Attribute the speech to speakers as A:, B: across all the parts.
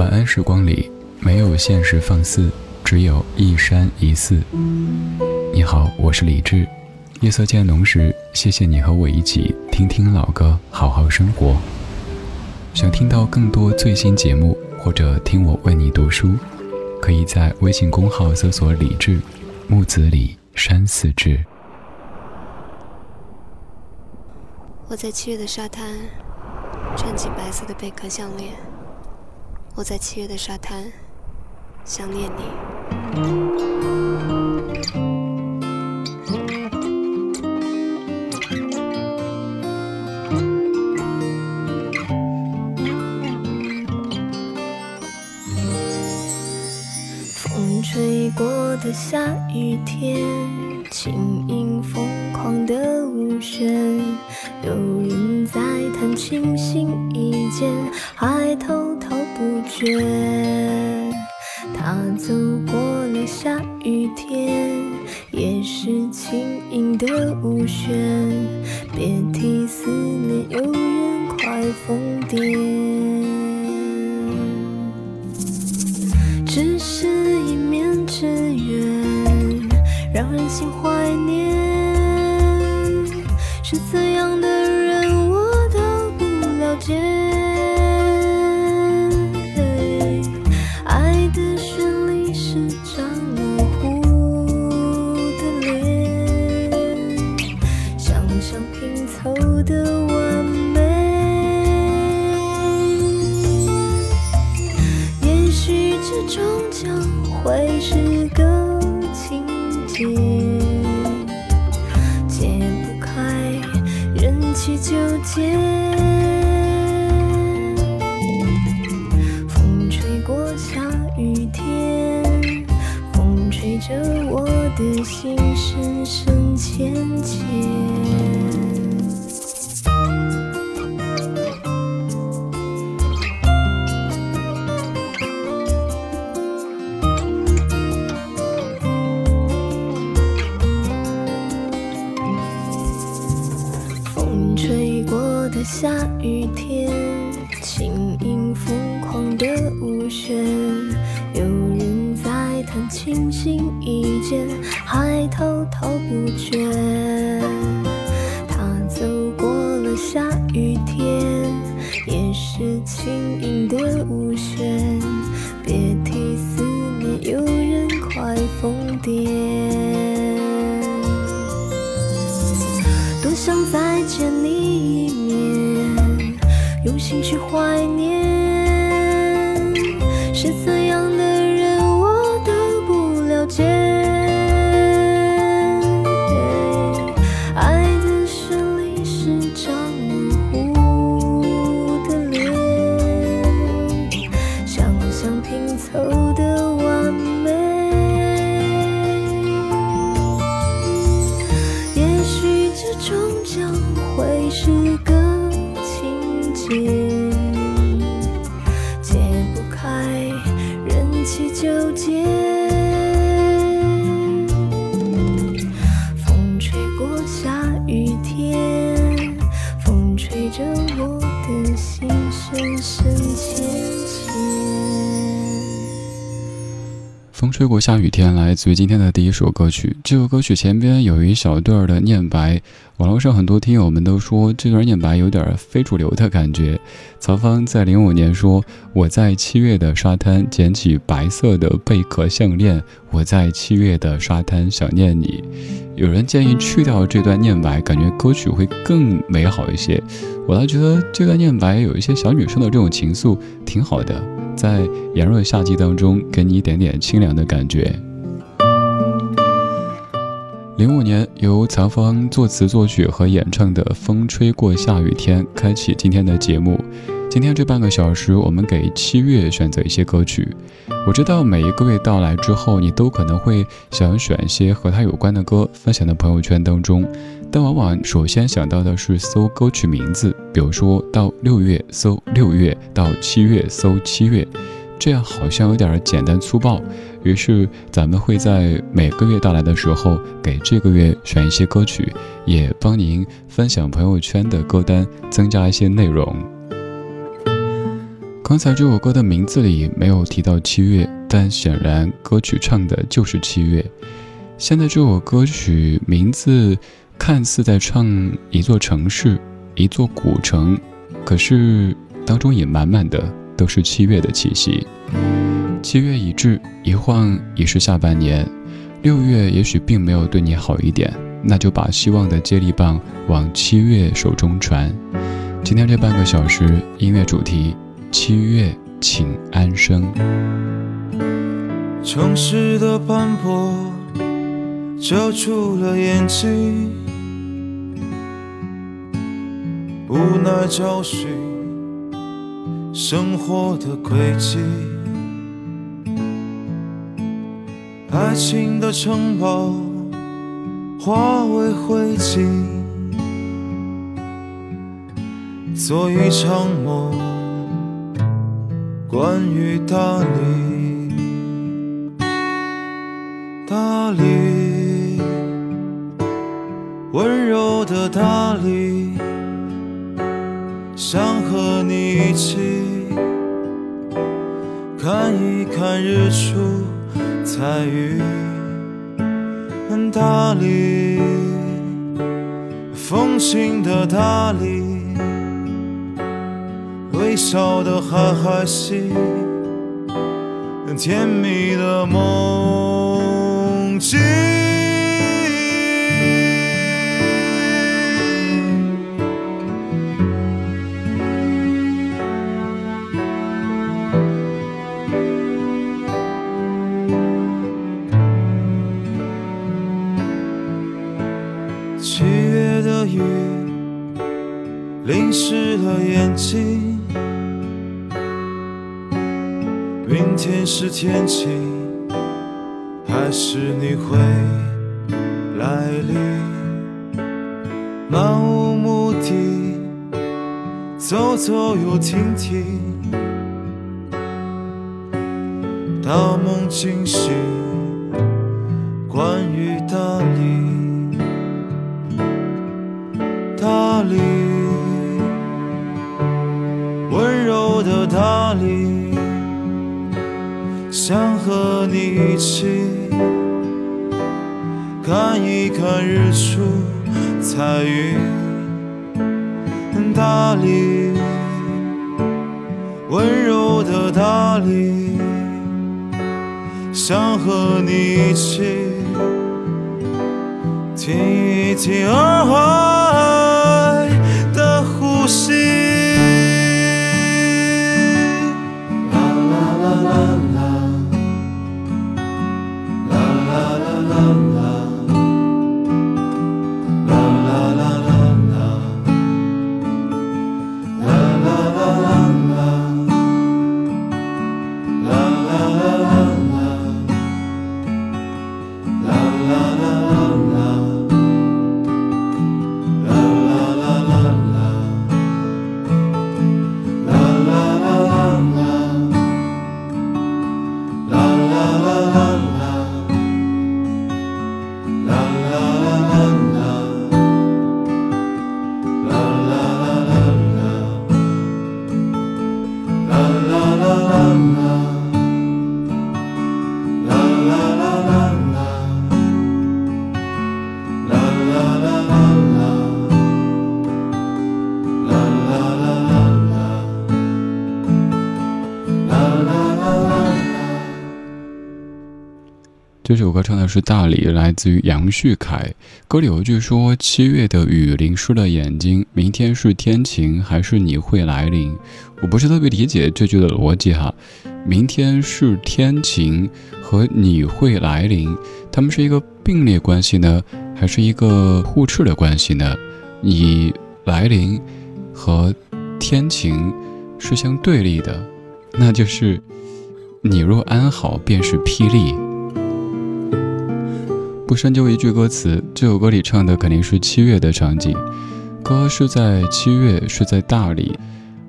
A: 晚安时光里，没有现实放肆，只有一山一寺。你好，我是李志。夜色渐浓时，谢谢你和我一起听听老歌，好好生活。想听到更多最新节目，或者听我为你读书，可以在微信公号搜索“李志木子李山寺志”。
B: 我在七月的沙滩，穿起白色的贝壳项链。我在七月的沙滩，想念你。
C: 风吹过的下雨天，轻盈疯狂的舞旋。有人在弹琴，心一见，还偷偷雪。他走过了下雨天，也是轻盈的舞旋。别提思念，有人快疯癫。只是一面之缘，让人心怀念。是怎样的人，我都不了解。的下雨天，轻盈疯狂的舞旋，有人在弹琴，心一间，还滔滔不绝。他走过了下雨天，也是轻盈的舞旋。别提思念，有人快疯癫。心去怀念，吹过下雨天，
A: 来自于今天的第一首歌曲。这首歌曲前边有一小段的念白。网络上很多听友们都说这段念白有点非主流的感觉。曹芳在零五年说：“我在七月的沙滩捡起白色的贝壳项链，我在七月的沙滩想念你。”有人建议去掉这段念白，感觉歌曲会更美好一些。我倒觉得这段念白有一些小女生的这种情愫挺好的，在炎热夏季当中给你一点点清凉的感觉。零五年，由曹芳作词作曲和演唱的《风吹过下雨天》开启今天的节目。今天这半个小时，我们给七月选择一些歌曲。我知道每一个月到来之后，你都可能会想选一些和他有关的歌分享到朋友圈当中，但往往首先想到的是搜歌曲名字，比如说到六月搜六月，到七月搜七月。这样好像有点简单粗暴，于是咱们会在每个月到来的时候，给这个月选一些歌曲，也帮您分享朋友圈的歌单，增加一些内容。刚才这首歌的名字里没有提到七月，但显然歌曲唱的就是七月。现在这首歌曲名字看似在唱一座城市、一座古城，可是当中也满满的都是七月的气息。七月已至，一晃已是下半年。六月也许并没有对你好一点，那就把希望的接力棒往七月手中传。今天这半个小时音乐主题。七月，请安生。
D: 城市的斑驳遮住了眼睛，无奈找寻生活的轨迹。爱情的城堡化为灰烬，做一场梦。关于大理，大理，温柔的大理，想和你一起看一看日出彩云。大理，风情的大理。微笑的海海西，甜蜜的梦境。明天是天晴，还是你会来临？漫无目的，走走又停停，大梦惊醒，想和你一起看一看日出彩云，大理，温柔的大理。想和你一起听一听洱海 la la la la.
A: 这首歌唱的是大理，来自于杨旭凯。歌里有一句说：“七月的雨淋湿了眼睛，明天是天晴还是你会来临？”我不是特别理解这句的逻辑哈。明天是天晴和你会来临，他们是一个并列关系呢，还是一个互斥的关系呢？你来临和天晴是相对立的，那就是你若安好，便是霹雳。不深究一句歌词，这首歌里唱的肯定是七月的场景。歌是在七月，是在大理。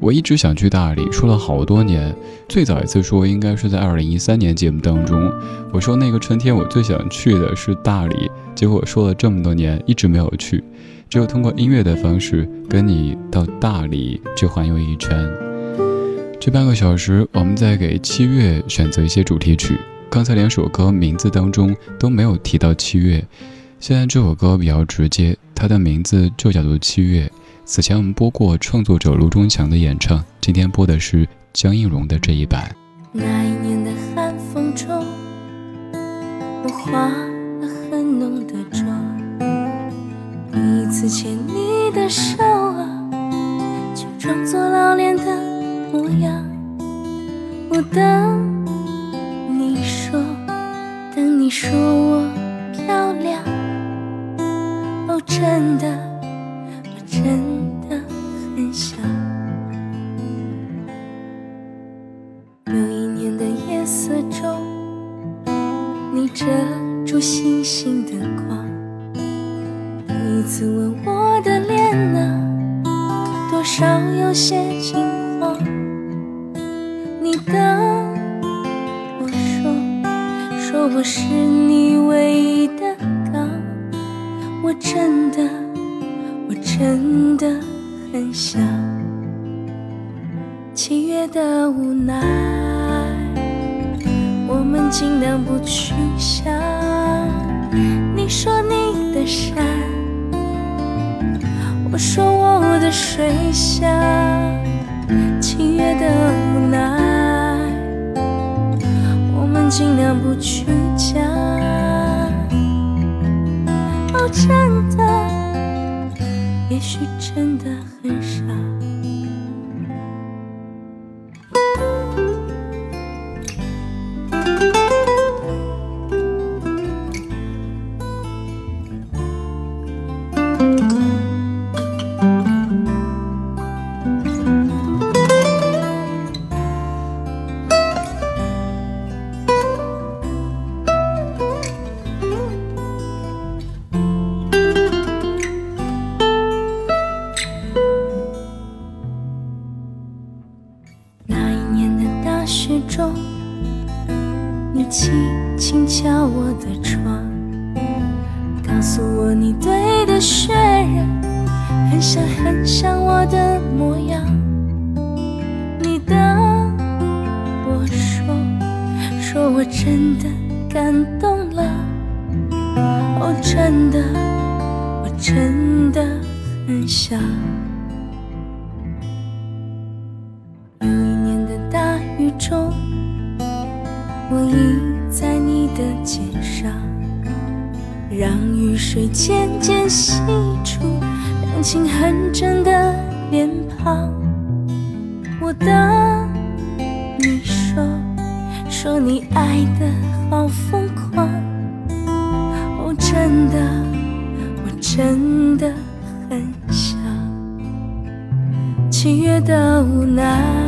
A: 我一直想去大理，说了好多年。最早一次说应该是在二零一三年节目当中，我说那个春天我最想去的是大理。结果说了这么多年，一直没有去，只有通过音乐的方式跟你到大理去环游一圈。这半个小时，我们在给七月选择一些主题曲。刚才两首歌名字当中都没有提到七月，现在这首歌比较直接，它的名字就叫做七月。此前我们播过创作者卢中强的演唱，今天播的是江映蓉的这一版。
E: 那一年的寒风中，我化了很浓的妆，第一次牵你的手啊，却装作老练的模样。我等，你说我漂亮，哦，真的，我真的，我真的。很想七月的无奈，我们尽量不去想。你说你的山，我说我的水乡。七月的无奈，我们尽量不去讲。真的，也许真的。很傻。中我倚在你的肩上让雨水渐渐洗出两情很真的脸庞。我等你说说你爱的好疯狂。哦真的我真的很想。七月的无奈。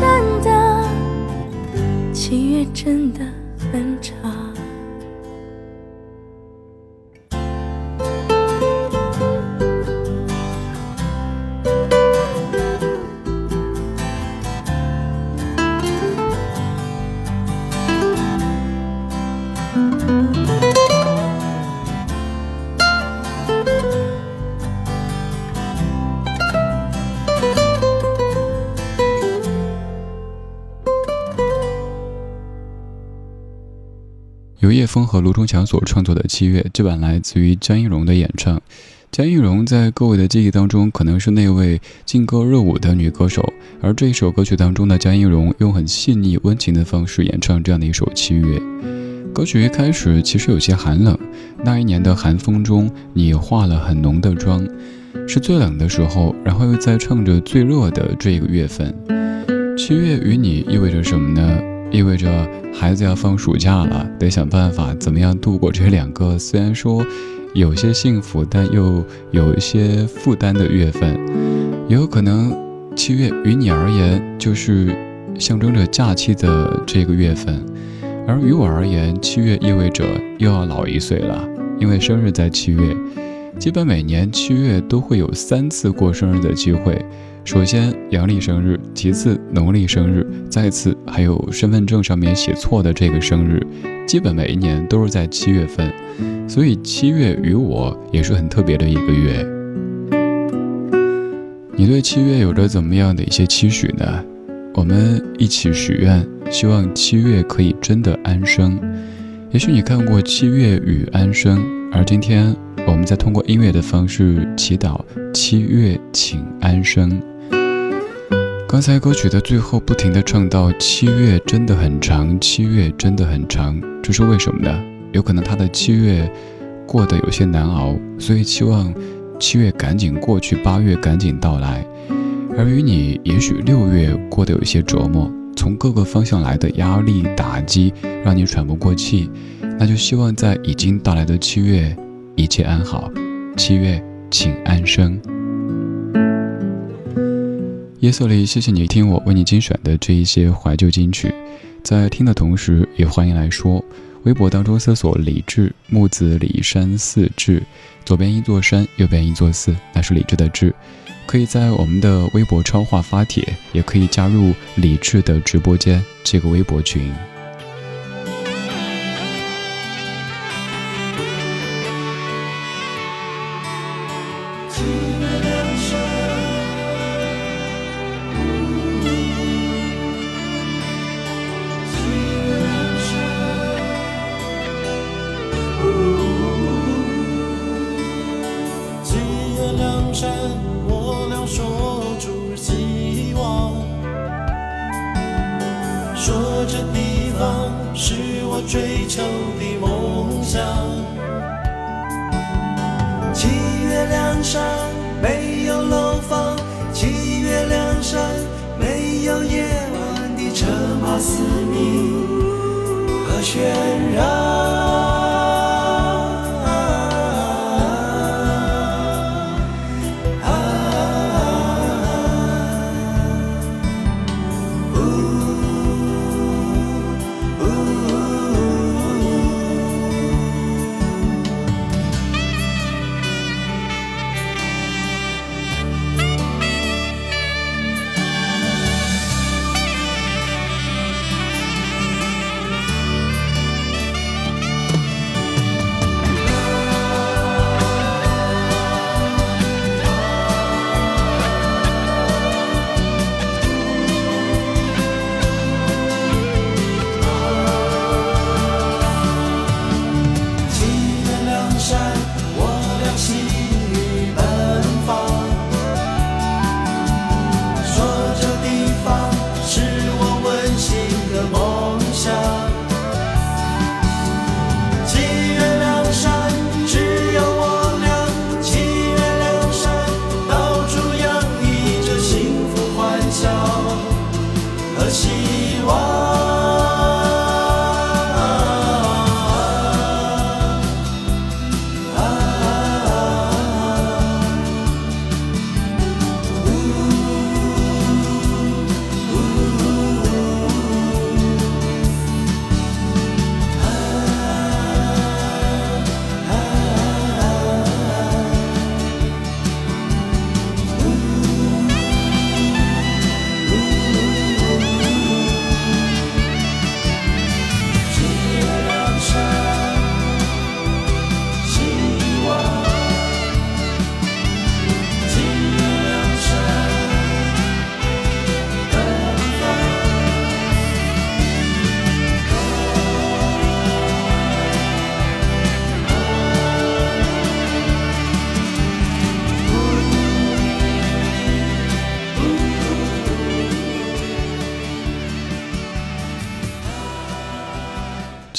E: 真的，七月真的由
A: 叶枫和卢中强所创作的《七月》，这版来自于江映蓉的演唱。江映蓉在各位的记忆当中，可能是那位劲歌热舞的女歌手。而这一首歌曲当中的江映蓉用很细腻温情的方式演唱这样的一首《七月》。歌曲一开始其实有些寒冷，那一年的寒风中，你化了很浓的妆，是最冷的时候，然后又在唱着最热的这个月份。七月与你意味着什么呢？意味着孩子要放暑假了，得想办法怎么样度过这两个虽然说有些幸福但又有一些负担的月份。也有可能，七月于你而言就是象征着假期的这个月份，而于我而言，七月意味着又要老一岁了，因为生日在七月。基本每年七月都会有三次过生日的机会。首先阳历生日，其次农历生日，再次还有身份证上面写错的这个生日，基本每一年都是在七月份，所以七月与我也是很特别的一个月。你对七月有着怎么样的一些期许呢？我们一起许愿，希望七月可以真的安生。也许你看过《七月与安生》，而今天我们在通过音乐的方式祈祷七月请安生。刚才歌曲的最后不停的唱到七月真的很长，七月真的很长，这是为什么呢？有可能他的七月过得有些难熬，所以期望七月赶紧过去，八月赶紧到来。而与你，也许六月过得有些折磨，从各个方向来的压力打击让你喘不过气，那就希望在已经到来的七月一切安好，七月请安生。夜色里，谢谢你听我为你精选的这一些怀旧金曲，在听的同时，也欢迎来说，微博当中搜索“李志木子李山寺志”，左边一座山，右边一座寺，那是李志的志。可以在我们的微博超话发帖，也可以加入李志的直播间这个微博群。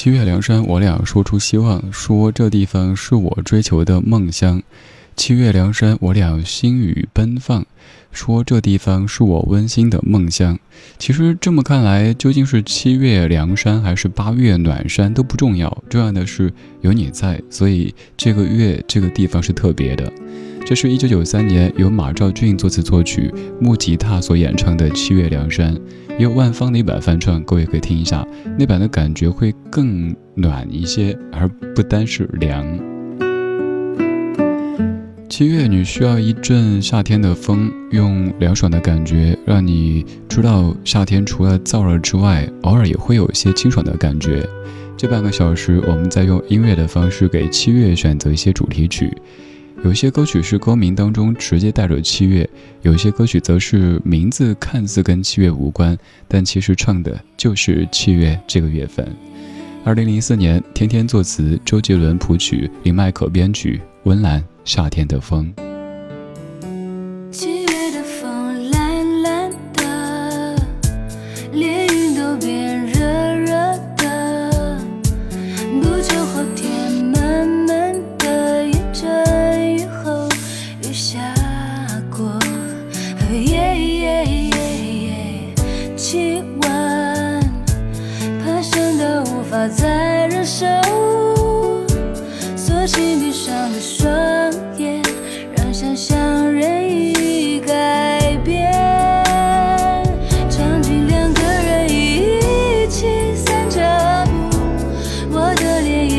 A: 七月凉山，我俩说出希望，说这地方是我追求的梦乡。七月凉山，我俩心语奔放，说这地方是我温馨的梦乡。其实这么看来，究竟是七月凉山还是八月暖山都不重要，重要的是有你在，所以这个月这个地方是特别的。这是一九九三年由马兆骏作词作曲、木吉他所演唱的《七月凉山》，也有万芳的一版翻唱，各位可以听一下，那版的感觉会更暖一些，而不单是凉。七月，你需要一阵夏天的风，用凉爽的感觉让你知道夏天除了燥热之外，偶尔也会有一些清爽的感觉。这半个小时，我们在用音乐的方式给七月选择一些主题曲。有些歌曲是歌名当中直接带着七月，有些歌曲则是名字看似跟七月无关，但其实唱的就是七月这个月份。二零零四年，天天作词，周杰伦谱曲，林迈可编曲，温岚《夏天的风》。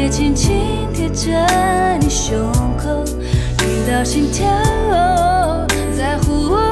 E: 也轻轻贴着你胸口，听到心跳，在乎我。